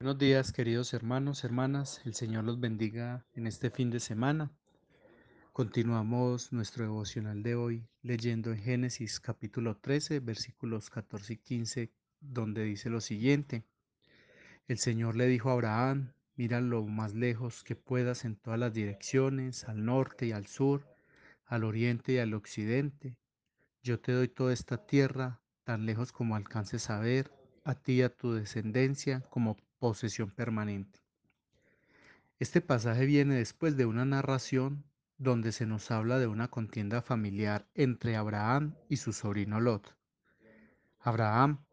Buenos días, queridos hermanos, hermanas. El Señor los bendiga en este fin de semana. Continuamos nuestro devocional de hoy leyendo en Génesis capítulo 13, versículos 14 y 15, donde dice lo siguiente. El Señor le dijo a Abraham, mira lo más lejos que puedas en todas las direcciones, al norte y al sur, al oriente y al occidente. Yo te doy toda esta tierra, tan lejos como alcances a ver, a ti y a tu descendencia como posesión permanente. Este pasaje viene después de una narración donde se nos habla de una contienda familiar entre Abraham y su sobrino Lot. Abraham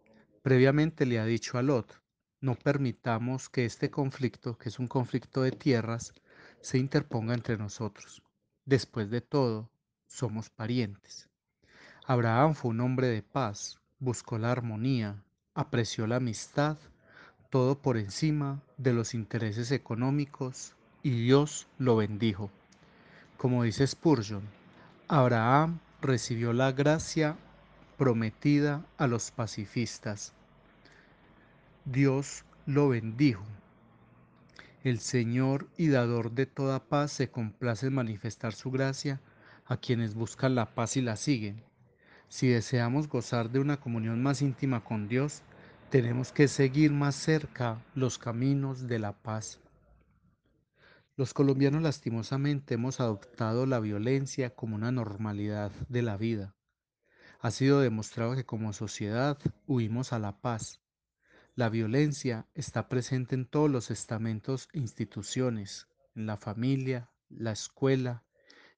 previamente le ha dicho a Lot, no permitamos que este conflicto, que es un conflicto de tierras, se interponga entre nosotros. Después de todo, somos parientes. Abraham fue un hombre de paz, buscó la armonía, apreció la amistad todo por encima de los intereses económicos y Dios lo bendijo. Como dice Spurgeon, Abraham recibió la gracia prometida a los pacifistas. Dios lo bendijo. El Señor y dador de toda paz se complace en manifestar su gracia a quienes buscan la paz y la siguen. Si deseamos gozar de una comunión más íntima con Dios, tenemos que seguir más cerca los caminos de la paz. Los colombianos lastimosamente hemos adoptado la violencia como una normalidad de la vida. Ha sido demostrado que como sociedad huimos a la paz. La violencia está presente en todos los estamentos e instituciones, en la familia, la escuela,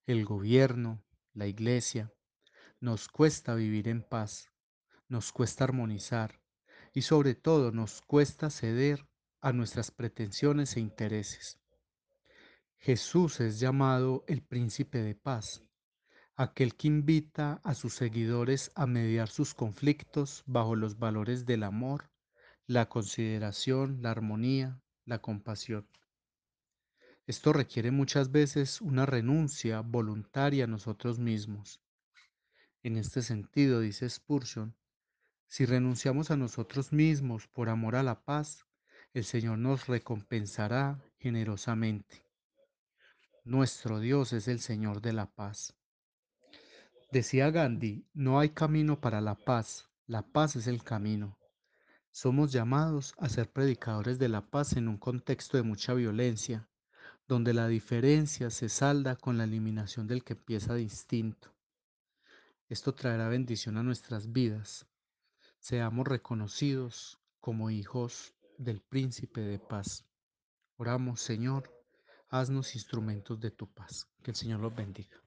el gobierno, la iglesia. Nos cuesta vivir en paz, nos cuesta armonizar, y sobre todo nos cuesta ceder a nuestras pretensiones e intereses. Jesús es llamado el príncipe de paz, aquel que invita a sus seguidores a mediar sus conflictos bajo los valores del amor, la consideración, la armonía, la compasión. Esto requiere muchas veces una renuncia voluntaria a nosotros mismos. En este sentido, dice Spurgeon, si renunciamos a nosotros mismos por amor a la paz, el Señor nos recompensará generosamente. Nuestro Dios es el Señor de la paz. Decía Gandhi, no hay camino para la paz, la paz es el camino. Somos llamados a ser predicadores de la paz en un contexto de mucha violencia, donde la diferencia se salda con la eliminación del que empieza distinto. Esto traerá bendición a nuestras vidas, seamos reconocidos como hijos del príncipe de paz. Oramos, Señor, haznos instrumentos de tu paz. Que el Señor los bendiga.